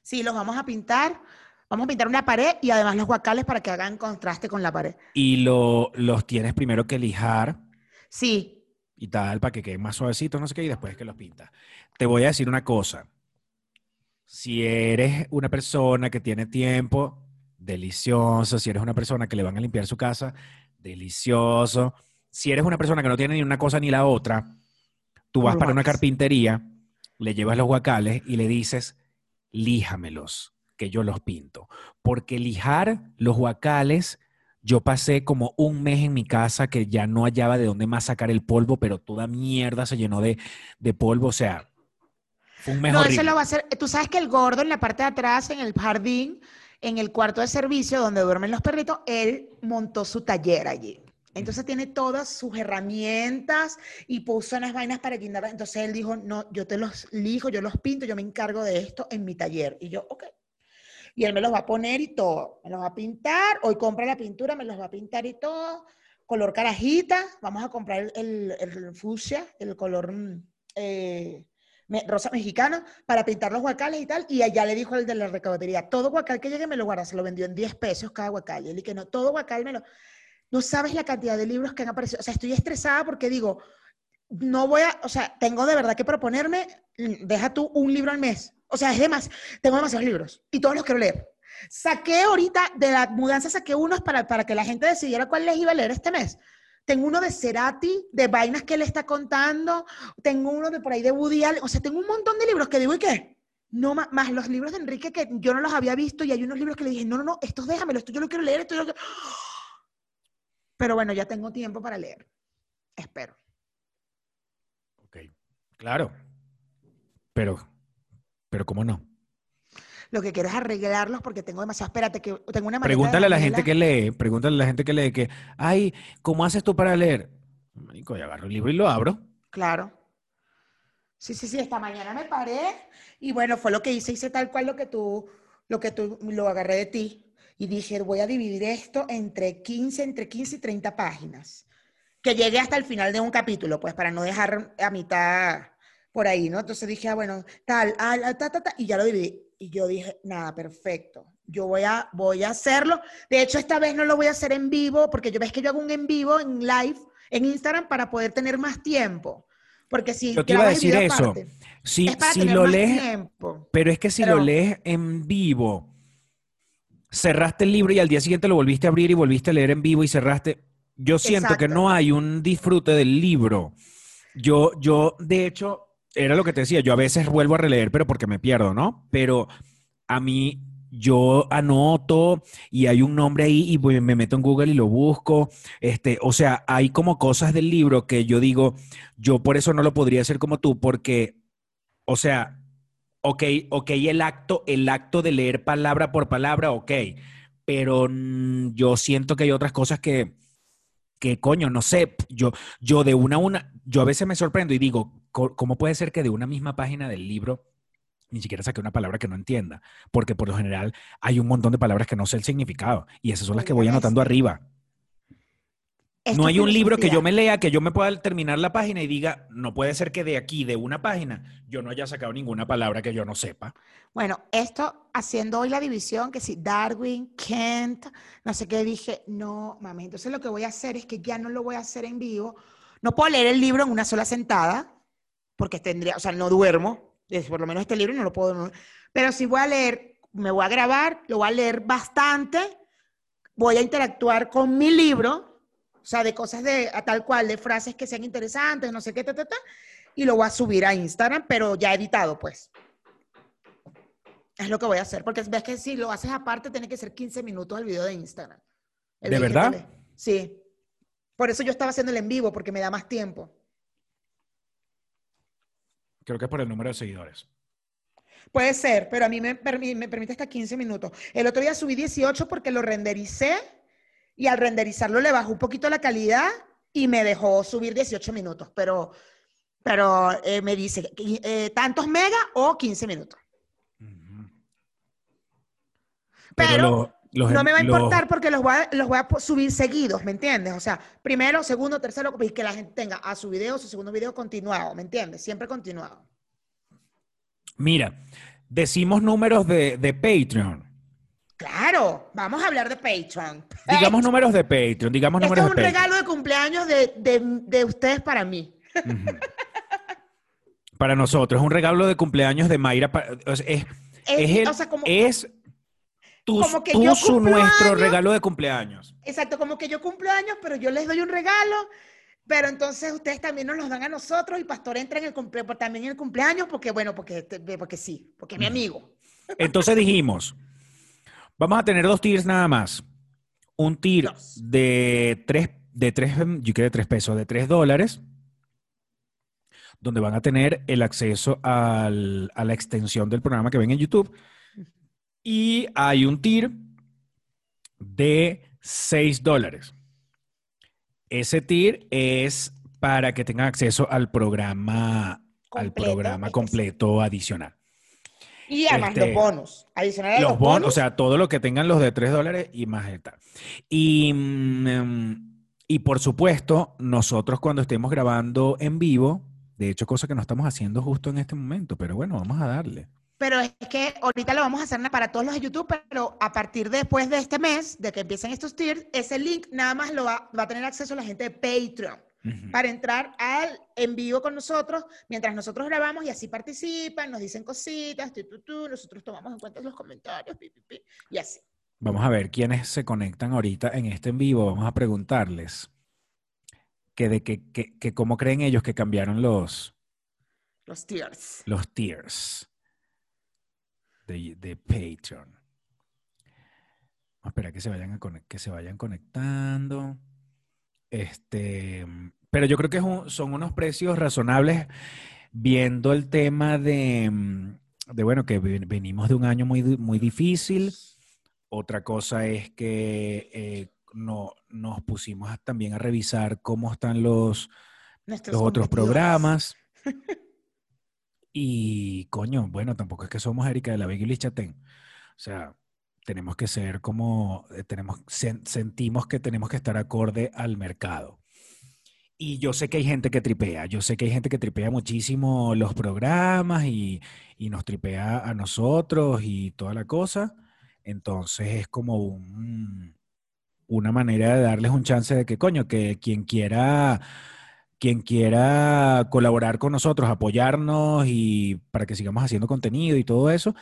S2: sí, los vamos a pintar. Vamos a pintar una pared y además los guacales para que hagan contraste con la pared.
S1: Y lo, los tienes primero que lijar
S2: Sí,
S1: y tal, para que queden más suavecitos, no sé qué, y después que los pintas. Te voy a decir una cosa. Si eres una persona que tiene tiempo, delicioso. Si eres una persona que le van a limpiar su casa, delicioso. Si eres una persona que no tiene ni una cosa ni la otra, tú vas para una carpintería, le llevas los guacales y le dices, líjamelos, que yo los pinto. Porque lijar los guacales, yo pasé como un mes en mi casa que ya no hallaba de dónde más sacar el polvo, pero toda mierda se llenó de, de polvo. O sea, fue un mes
S2: no,
S1: horrible.
S2: eso lo va a hacer. Tú sabes que el gordo en la parte de atrás, en el jardín, en el cuarto de servicio donde duermen los perritos, él montó su taller allí. Entonces tiene todas sus herramientas y puso unas vainas para guindar. Entonces él dijo, no, yo te los lijo, yo los pinto, yo me encargo de esto en mi taller. Y yo, ok. Y él me los va a poner y todo. Me los va a pintar. Hoy compra la pintura, me los va a pintar y todo. Color carajita. Vamos a comprar el, el, fucsia, el color mm, eh, rosa mexicano, para pintar los guacales y tal. Y allá le dijo el de la recaudería, todo guacal que llegue me lo guarda. Se lo vendió en 10 pesos cada guacal. Y él que no, todo guacal me lo... No sabes la cantidad de libros que han aparecido. O sea, estoy estresada porque digo, no voy a, o sea, tengo de verdad que proponerme, mm, deja tú un libro al mes. O sea, es demás, tengo demasiados libros y todos los quiero leer. Saqué ahorita, de la mudanza saqué unos para, para que la gente decidiera cuál les iba a leer este mes. Tengo uno de Cerati, de vainas que él está contando. Tengo uno de por ahí de Woody. O sea, tengo un montón de libros que digo, ¿y qué? No, ma- más, los libros de Enrique que yo no los había visto y hay unos libros que le dije, no, no, no, estos déjamelo, esto yo lo quiero leer, esto yo lo quiero... Pero bueno, ya tengo tiempo para leer. Espero.
S1: Ok, Claro. Pero, pero ¿cómo no?
S2: Lo que quiero es arreglarlos porque tengo demasiado. Espérate, que tengo una
S1: Pregúntale a la gente que lee, pregúntale a la gente que lee que, ay, ¿cómo haces tú para leer? Marico, yo agarro el libro y lo abro.
S2: Claro. Sí, sí, sí, esta mañana me paré y bueno, fue lo que hice, hice tal cual lo que tú, lo que tú, lo agarré de ti y dije, voy a dividir esto entre 15, entre 15 y 30 páginas, que llegue hasta el final de un capítulo, pues para no dejar a mitad por ahí, ¿no? Entonces dije, ah, bueno, tal, ah, ta, ta, ta, y ya lo dividí. Y yo dije, nada, perfecto. Yo voy a, voy a hacerlo. De hecho, esta vez no lo voy a hacer en vivo, porque yo ves que yo hago un en vivo en live en Instagram para poder tener más tiempo. Porque si
S1: Yo te iba a decir eso.
S2: aparte,
S1: Si,
S2: es para
S1: si
S2: tener
S1: lo
S2: más
S1: lees,
S2: tiempo.
S1: pero es que si
S2: Pero-
S1: lo lees en vivo, cerraste el libro y al día siguiente lo volviste a abrir y volviste a leer en vivo y cerraste. Yo siento que no hay un disfrute del libro. Yo, yo, de hecho, era lo que te decía, yo a veces vuelvo a releer, pero porque me pierdo, ¿no? Pero a mí, yo anoto y hay un nombre ahí y me meto en Google y lo busco. Este, o sea, hay como cosas del libro que yo digo, yo por eso no lo podría hacer como tú, porque, o sea, ok, ok, el acto, el acto de leer palabra por palabra, ok, pero yo siento que hay otras cosas que, que coño, no sé, yo, yo de una a una, yo a veces me sorprendo y digo, ¿cómo puede ser que de una misma página del libro ni siquiera saqué una palabra que no entienda? Porque por lo general hay un montón de palabras que no sé el significado y esas son las que voy anotando arriba.
S2: Esto
S1: No hay un libro que yo me lea, que yo me pueda terminar la página y diga, no puede ser que de aquí, de una página, yo no haya sacado ninguna palabra que yo no sepa.
S2: Bueno, esto haciendo hoy la división, que si Darwin, Kent, no sé qué, dije, no, mami, entonces lo que voy a hacer es que ya no lo voy a hacer en vivo. No puedo leer el libro en una sola sentada, porque tendría, o sea, no duermo, es- por lo menos este libro no lo puedo, no- pero si voy a leer, me voy a grabar, lo voy a leer bastante, voy a interactuar con mi libro, o sea, de cosas de, a tal cual, de frases que sean interesantes, no sé qué, ta, ta, ta, y lo voy a subir a Instagram, pero ya editado, pues. Es lo que voy a hacer, porque ves que si lo haces aparte, tiene que ser 15 minutos el video de Instagram. El
S1: ¿De verdad?
S2: Sí. Por eso yo estaba haciendo el en vivo, porque me da más tiempo.
S1: Creo que es por el número de seguidores.
S2: Puede ser, pero a mí me, permi- me permite hasta 15 minutos. El otro día subí 18 porque lo rendericé y al renderizarlo le bajó un poquito la calidad y me dejó subir 18 minutos, pero, pero eh, me dice eh, tantos megas o 15 minutos. Pero
S1: lo- los-
S2: no me va a
S1: los-
S2: importar porque los voy a, los voy a subir seguidos, ¿me entiendes? O sea, primero, segundo, tercero, y que la gente tenga a su video, su segundo video continuado, ¿me entiendes? Siempre continuado.
S1: Mira, decimos números de, de Patreon.
S2: Claro, vamos a hablar de Patreon.
S1: Digamos números de Patreon, digamos
S2: Este
S1: números
S2: es un
S1: de Patreon.
S2: regalo de cumpleaños de, de- de ustedes para mí.
S1: Para nosotros, es un regalo de cumpleaños de Mayra. pa- o sea, es,
S2: Es,
S1: es el-
S2: o sea, como,
S1: es tu,
S2: como que
S1: tu-
S2: yo
S1: su
S2: cumplo
S1: nuestro
S2: años.
S1: regalo de cumpleaños.
S2: exacto, como que yo cumplo años, pero yo les doy un regalo, pero entonces ustedes también nos los dan a nosotros y Pastor entra en el cumple, también en el cumpleaños porque, bueno, porque, porque sí, porque es mi amigo.
S1: Entonces dijimos, vamos a tener dos tiers nada más. Un tier
S2: Dos.
S1: de tres, de tres, yo creo de tres pesos, de tres dólares, donde van a tener el acceso al- a la extensión del programa que ven en YouTube. Y hay un tier de 6 dólares. Ese tier es para que tengan acceso al programa, al programa completo adicional.
S2: Y además
S1: Este,
S2: los bonos. Adicional a
S1: Los
S2: los,
S1: bonos,
S2: bonos.
S1: o sea, todo lo que tengan los de 3 dólares y más de tal. Y, mm, y por supuesto, nosotros cuando estemos grabando en vivo, de hecho, cosa que no estamos haciendo justo en este momento, pero bueno, vamos a darle.
S2: Pero es que ahorita lo vamos a hacer para todos los de YouTube, pero a partir de después de este mes, de que empiecen estos tiers, ese link nada más lo va, va a tener acceso la gente de Patreon Para entrar al en vivo con nosotros mientras nosotros grabamos y así participan, nos dicen cositas, tu, tu, tu, nosotros tomamos en cuenta los comentarios, pi, pi, pi, y así.
S1: Vamos a ver quiénes se conectan ahorita en este en vivo. Vamos a preguntarles que de que, que- que cómo creen ellos que cambiaron los,
S2: Los tiers.
S1: los tiers de, de Patreon. Vamos a esperar que se vayan, a que se vayan conectando. Este, pero yo creo que un- son unos precios razonables viendo el tema de, mm, de, bueno, que ven- venimos de un año muy, muy difícil. Otra cosa es que eh, no, nos pusimos también a revisar cómo están los,
S2: Nuestros
S1: los otros programas. Y coño, bueno, tampoco es que somos Erika de la Vega y. O sea, tenemos que ser como, eh, tenemos, sen- sentimos que tenemos que estar acorde al mercado. Y yo sé que hay gente que tripea, yo sé que hay gente que tripea muchísimo los programas y, y nos tripea a nosotros y toda la cosa. Entonces es como un- una manera de darles un chance de que, coño, que quien quiera quien quiera colaborar con nosotros, apoyarnos y para que sigamos haciendo contenido y todo eso,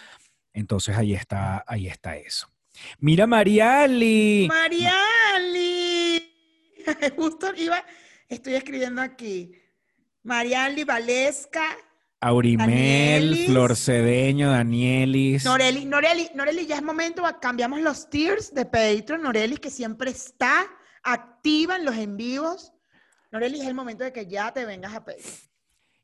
S1: entonces ahí está, ahí está eso. Mira, Mariali.
S2: Mariali. Justo iba, estoy escribiendo aquí. Mariali Valesca.
S1: Aurimel,
S2: Danielis.
S1: Flor Cedeño, Danielis.
S2: Noreli, Noreli, Noreli, ya es momento, cambiamos los tiers de Patreon. Noreli, que siempre está activa en los en vivos. Noreli, es el momento de que ya te vengas a Patreon.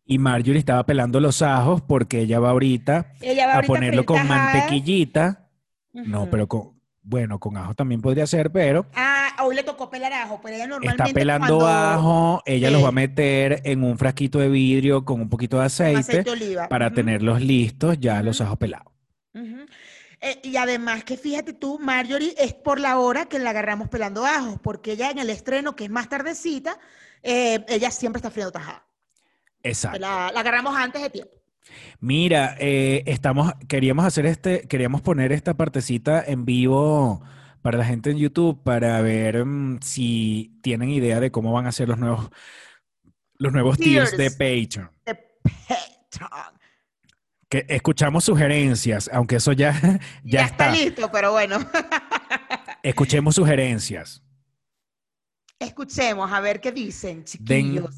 S1: Y Marjorie estaba pelando los ajos porque ella va ahorita
S2: Ella va
S1: a
S2: ahorita
S1: ponerlo con mantequillita. No, pero con, bueno, con ajo también podría ser, pero
S2: Ah, hoy le tocó pelar ajo, pero ella normalmente
S1: está pelando
S2: cuando-
S1: ajo, ella los va a meter en un frasquito de vidrio con un poquito de aceite,
S2: aceite de oliva.
S1: para tenerlos listos ya los ajos pelados.
S2: Eh, y además que fíjate tú, Marjorie, es por la hora que la agarramos pelando ajos, porque ella en el estreno, que es más tardecita, eh, ella siempre está friendo tajada.
S1: Exacto.
S2: La, la agarramos antes de tiempo.
S1: Mira, eh, estamos, queríamos hacer este, queríamos poner esta partecita en vivo para la gente en YouTube para ver mm, si tienen idea de cómo van a ser los nuevos, los nuevos tiers de. Patreon.
S2: De Patreon.
S1: Que escuchamos sugerencias, aunque eso ya, ya,
S2: Ya está
S1: está.
S2: listo, pero bueno.
S1: Escuchemos sugerencias.
S2: Escuchemos a ver qué dicen,
S1: Den,
S2: chiquillos.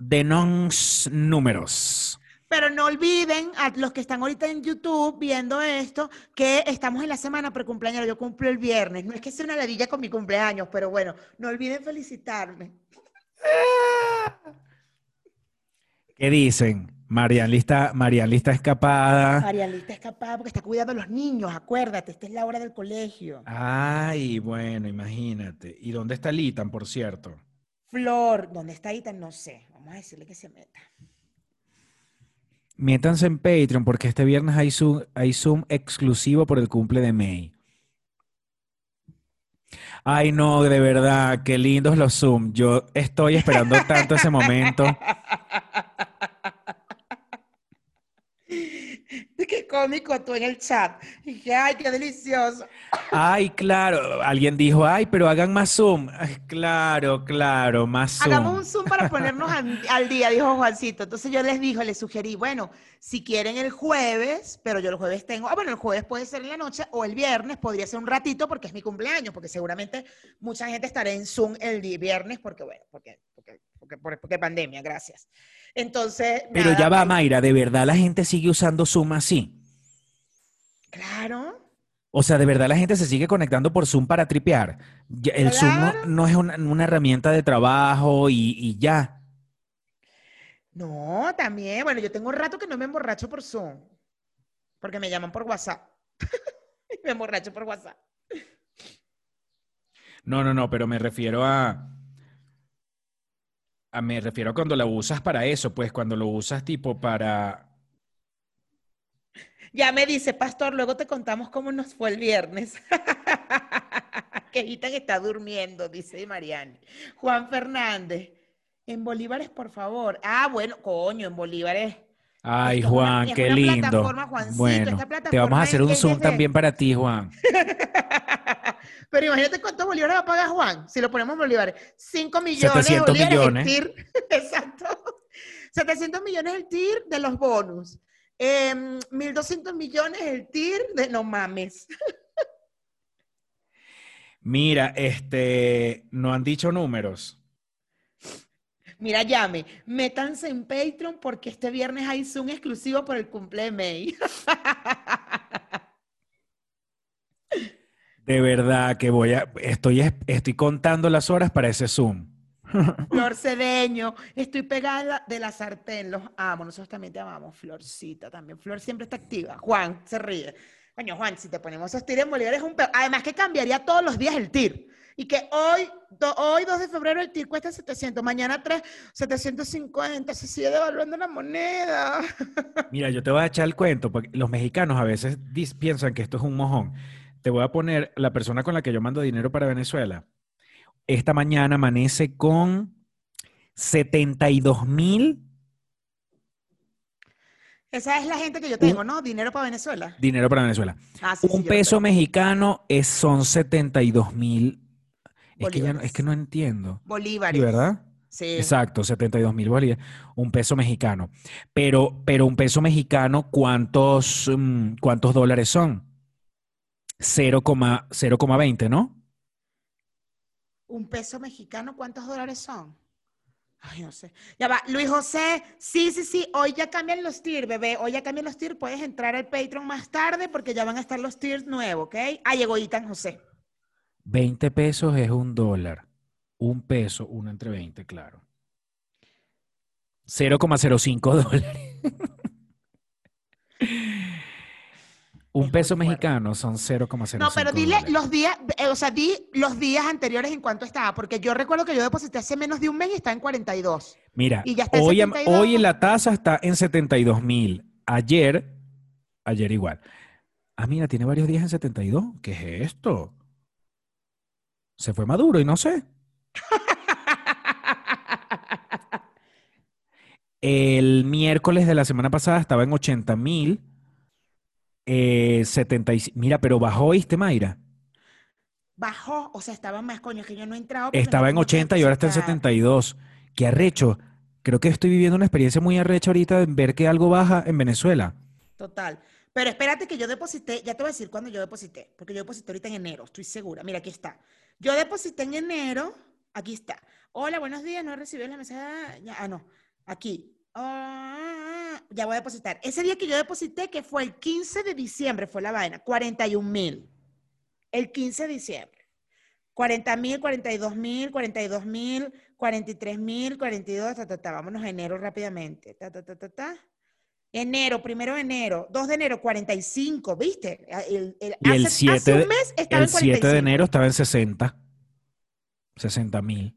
S1: Dennos, denos números.
S2: Pero no olviden a los que están ahorita en YouTube viendo esto, que estamos en la semana precumpleaños. Yo cumplo el viernes. No es que sea una ladilla con mi cumpleaños, pero bueno, no olviden felicitarme.
S1: ¿Qué dicen? Marian Marian está escapada.
S2: Marian está escapada porque está cuidando a los niños. Acuérdate, esta es la hora del colegio.
S1: Ay, bueno, imagínate. ¿Y dónde está Litan, por cierto?
S2: Flor, ¿dónde está Ita? No sé. Vamos a decirle que se meta.
S1: Métanse en Patreon porque este viernes hay Zoom, hay Zoom exclusivo por el cumple de May. Ay, no, de verdad, qué lindos los Zoom. Yo estoy esperando tanto ese momento.
S2: Qué cómico tú en el chat. Y dije, ay, qué delicioso.
S1: Ay, claro. Alguien dijo, ay, pero hagan más Zoom. Ay, claro, claro, más Zoom.
S2: Hagamos un Zoom para ponernos al, al día, dijo Juancito. Entonces yo les dijo, les sugerí, bueno, si quieren el jueves, pero yo el jueves tengo, ah, bueno, el jueves puede ser en la noche o el viernes, podría ser un ratito porque es mi cumpleaños, porque seguramente mucha gente estará en Zoom el viernes porque, bueno, porque, porque, porque, porque, porque pandemia, gracias. Entonces,
S1: Pero ya va,
S2: ahí-
S1: Mayra, ¿de verdad la gente sigue usando Zoom así?
S2: Claro.
S1: O sea, ¿de verdad la gente se sigue conectando por Zoom para tripear? El Zoom no, es una, una herramienta de trabajo y, y ya.
S2: No, también, bueno, yo tengo un rato que no me emborracho por Zoom, porque me llaman por WhatsApp. Y me emborracho por WhatsApp.
S1: No, no, no, pero me refiero a, a- me refiero a cuando la usas para eso, pues cuando lo usas tipo para...
S2: Ya me dice, pastor, luego te contamos cómo nos fue el viernes. que Gitan está durmiendo, dice Mariane. Juan Fernández, en Bolívares, por favor. Ah, bueno, coño, en Bolívares.
S1: Ay,
S2: Esto es una-
S1: Juan,
S2: es
S1: qué lindo.
S2: plataforma, Juancito,
S1: Bueno, te vamos a hacer un Zoom
S2: desde-
S1: también para ti, Juan.
S2: Pero imagínate cuántos bolívares va a pagar Juan si lo ponemos en bolívares. 5 millones
S1: 700
S2: de bolívares
S1: millones.
S2: el TIR. Exacto. 700 millones el TIR de los bonus. Em, 1.200 millones el TIR de no mames.
S1: Mira, este, no han dicho números.
S2: Mira, llame, métanse en Patreon porque este viernes hay Zoom exclusivo por el cumple de May.
S1: De verdad que voy a, estoy, es- estoy contando las horas para ese Zoom.
S2: Flor Cedeño, estoy pegada de la sartén, los amo, nosotros también te amamos, Florcita también, Flor siempre está activa, Juan se ríe. Coño, Juan, si te ponemos esos tiros en Bolívar es un peor. Además que cambiaría todos los días el TIR. Y que hoy, do- hoy 2 de febrero, el TIR cuesta 700, mañana 3, 750, se sigue devaluando la moneda.
S1: Mira, yo te voy a echar el cuento, porque los mexicanos a veces piensan que esto es un mojón. Te voy a poner la persona con la que yo mando dinero para Venezuela. Esta mañana amanece con 72 mil
S2: Esa es la gente que yo tengo, ¿no? Dinero para Venezuela.
S1: dinero para Venezuela.
S2: Ah, sí,
S1: Un peso mexicano es, son 72 mil. Es que, ya no, es que no entiendo.
S2: Bolívares.
S1: ¿Sí, verdad?
S2: Sí.
S1: Exacto, 72 mil bolívares. Un peso mexicano. Pero, pero un peso mexicano, ¿cuántos, mm, cuántos dólares son? 0,- 0,20, ¿no?
S2: Un peso mexicano, ¿cuántos dólares son? Ay, no sé. Ya va, Luis José, sí, sí, sí, hoy ya cambian los tiers, bebé, hoy ya cambian los tiers, puedes entrar al Patreon más tarde porque ya van a estar los tiers nuevos, ¿ok? Ah, llegó Itan José.
S1: 20 pesos es un dólar. Un peso, uno entre 20, claro. 0,05 dólares. Un
S2: Es
S1: peso mexicano son 0,05
S2: No, pero dile
S1: dólares.
S2: los días, eh, o sea, di los días anteriores en cuánto estaba, porque yo recuerdo que yo deposité hace menos de un mes y está en 42.
S1: Mira,
S2: y ya está en
S1: hoy,
S2: 72.
S1: hoy la tasa está en 72 mil. Ayer, ayer igual. Ah, mira, tiene varios días en 72. ¿Qué es esto? Se fue Maduro y no sé. El miércoles de la semana pasada estaba en 80 mil. Eh, 75 Mira, pero bajó, ¿viste, Mayra?
S2: Bajó, o sea, estaba más coño, que yo no he entrado.
S1: Estaba
S2: no-
S1: en
S2: no puedo
S1: 80 y ahora está en
S2: depositar.
S1: 72. Qué arrecho. Creo que estoy viviendo una experiencia muy arrecha ahorita de ver que algo baja en Venezuela.
S2: Total. Pero espérate que yo deposité, ya te voy a decir cuándo yo deposité, porque yo deposité ahorita en enero, estoy segura. Mira, aquí está. Yo deposité en enero, aquí está. Hola, buenos días, no he recibido la mensaje. ya- ah, no, aquí. Ah, ya voy a depositar. Ese día que yo deposité, que fue el 15 de diciembre, fue la vaina, 41 mil. El 15 de diciembre. 40 mil, 42 mil, 42 mil, 43 mil, 42, ta, ta, ta. Vámonos a enero rápidamente. Ta, ta, ta, ta, ta. Enero, primero de enero, 2 de enero, 45, ¿viste? El, el-
S1: Y el
S2: hace,
S1: 7
S2: hace
S1: de-
S2: un mes estaba
S1: El
S2: en
S1: 7 de
S2: 45.
S1: enero estaba en 60. 60 mil.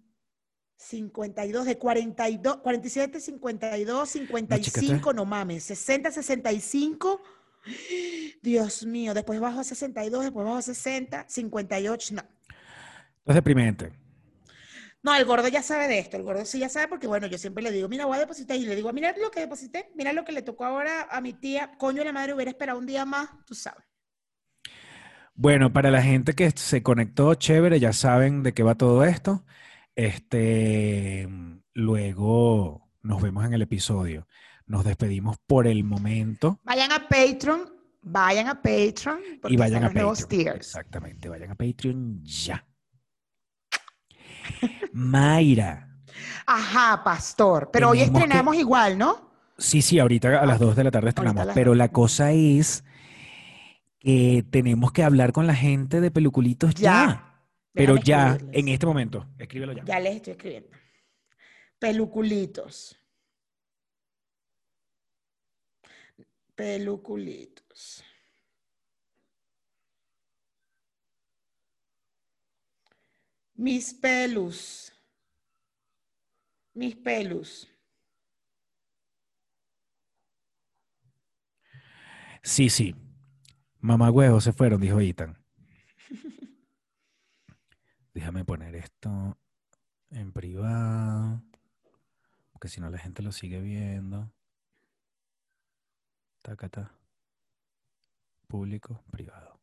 S2: 52, de 42, 47, 52, 55, no mames, 60, 65. Dios mío, después bajo a 62, después bajo a 60, 58, no.
S1: Es deprimente.
S2: No, el gordo ya sabe de esto, el gordo sí ya sabe porque, bueno, yo siempre le digo, mira, voy a depositar y le digo, mira lo que deposité, mira lo que le tocó ahora a mi tía, coño la madre, hubiera esperado un día más, tú sabes.
S1: Bueno, para la gente que se conectó, chévere, ya saben de qué va todo esto. Este, luego nos vemos en el episodio. Nos despedimos por el momento
S2: Vayan a Patreon, vayan a Patreon,
S1: y vayan a Patreon. Exactamente, vayan a Patreon ya. Mayra,
S2: Ajá, pastor, pero hoy
S1: que-
S2: estrenamos igual, ¿no?
S1: sí, sí, ahorita a las 2 de la tarde estrenamos, pero la cosa es que tenemos que hablar con la gente de Peluculitos ya.
S2: Ya.
S1: Pero
S2: Déjame
S1: ya, en este momento, escríbelo ya.
S2: Ya les estoy escribiendo. Peluculitos. Peluculitos. Mis pelus. Mis pelus.
S1: Sí, sí. Mamá huevos se fueron, dijo Ethan. Déjame poner esto en privado, porque si no la gente lo sigue viendo. Tacata. Público, privado.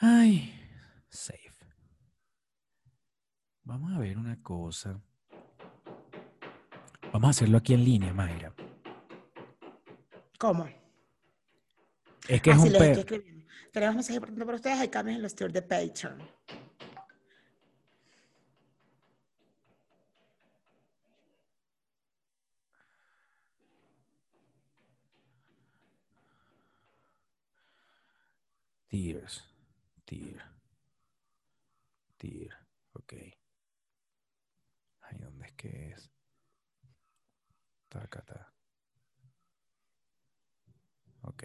S1: Ay, safe. Vamos a ver una cosa. Vamos a hacerlo aquí en línea, Mayra.
S2: ¿Cómo?
S1: Es que es
S2: Así
S1: un
S2: les
S1: pe-
S2: estoy escribiendo. Tenemos mensajes importantes para ustedes. Hay cambios en los tiers de Patreon.
S1: Tiers. Tier. Tier. Ok. Ay, ¿dónde es que es? Tacata. Ok.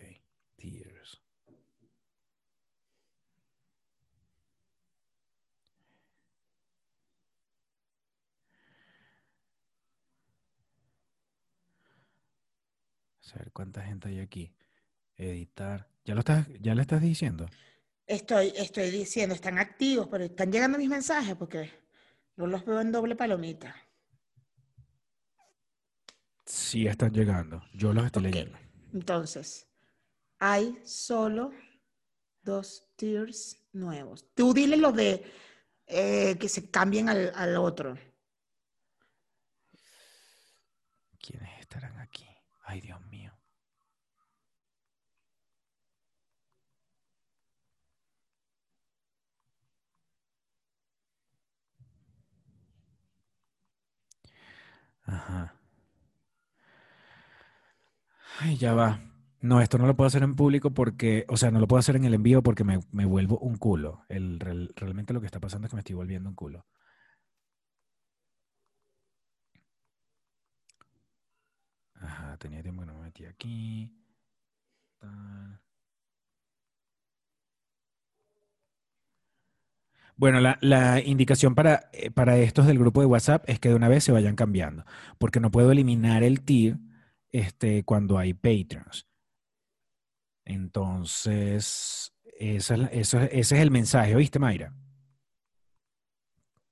S1: Tiers. A ver cuánta gente hay aquí. Editar. ¿Ya lo estás, ya le estás diciendo?
S2: Estoy, estoy diciendo, están activos, pero están llegando mis mensajes porque no los veo en doble palomita.
S1: Sí, están llegando. Yo los estoy leyendo.
S2: Entonces, hay solo dos tiers nuevos. Tú dile lo de eh, que se cambien al, al otro.
S1: ¿Quiénes estarán aquí? Ay, Dios mío. Ajá. Ay, ya va. No, esto no lo puedo hacer en público porque, o sea, no lo puedo hacer en el envío porque me, me vuelvo un culo. El, real- realmente lo que está pasando es que me estoy volviendo un culo. Ajá, tenía tiempo que no me metí aquí. tal. Bueno, la, la indicación para, eh, para estos del grupo de WhatsApp es que de una vez se vayan cambiando, porque no puedo eliminar el tier este, cuando hay Patreons. Entonces, es eso ese es el mensaje, ¿oíste, Mayra?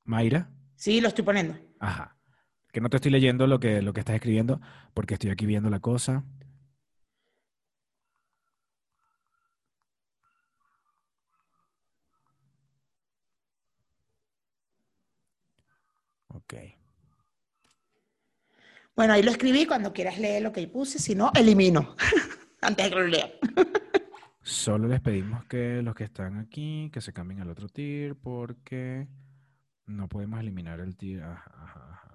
S1: Mayra,
S2: Sí, lo estoy poniendo.
S1: ajá. Que no te estoy leyendo lo que, lo que estás escribiendo, porque estoy aquí viendo la cosa. Ok.
S2: Bueno, ahí lo escribí. Cuando quieras leer lo que ahí puse, si no, elimino. Antes de que lo lea.
S1: Solo les pedimos que los que están aquí, que se cambien al otro tier, porque no podemos eliminar el tier. Ajá, ajá.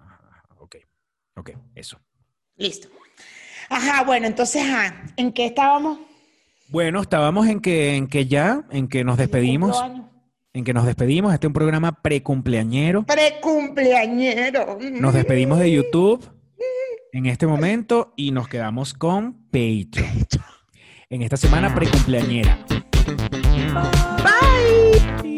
S1: Ok, eso.
S2: Listo. Ajá, bueno, entonces, ajá, ¿en qué estábamos?
S1: Bueno, estábamos en que, en que ya, en que nos despedimos, en que nos despedimos. Este es un programa precumpleañero.
S2: Precumpleañero.
S1: Nos despedimos de YouTube en este momento y nos quedamos con Patreon. En esta semana precumpleañera.
S2: Bye.